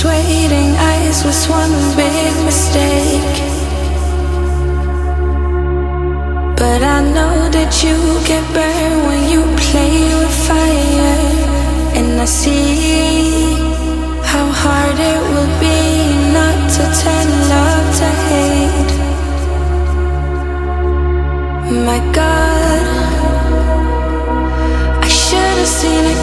Persuading eyes was one big mistake. But I know that you get burned when you play with fire. And I see how hard it will be not to turn love to hate. My God, I should have seen it.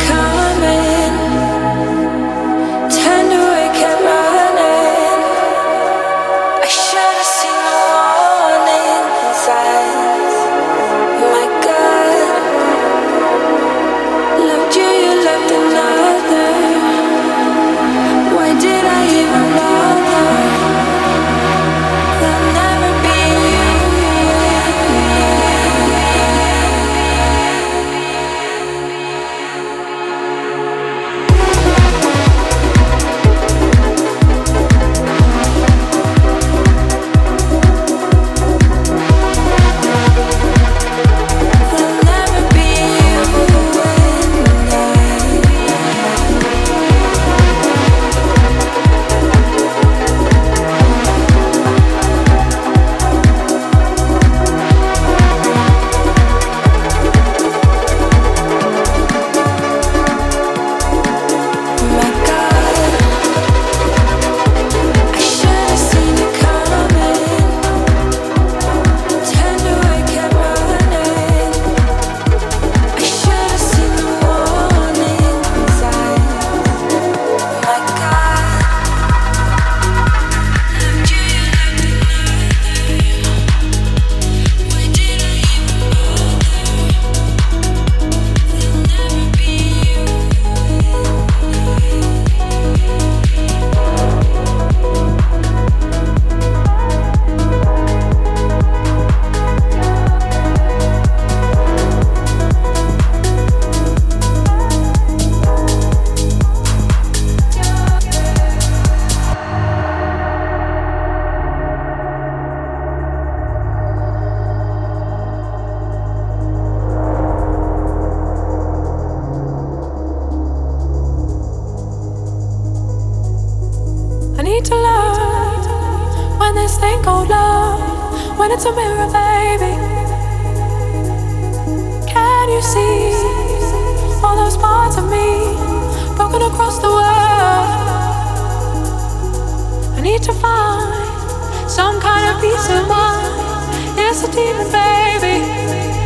need to find some kind of peace of mind. It's a demon, baby.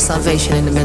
Salvation in the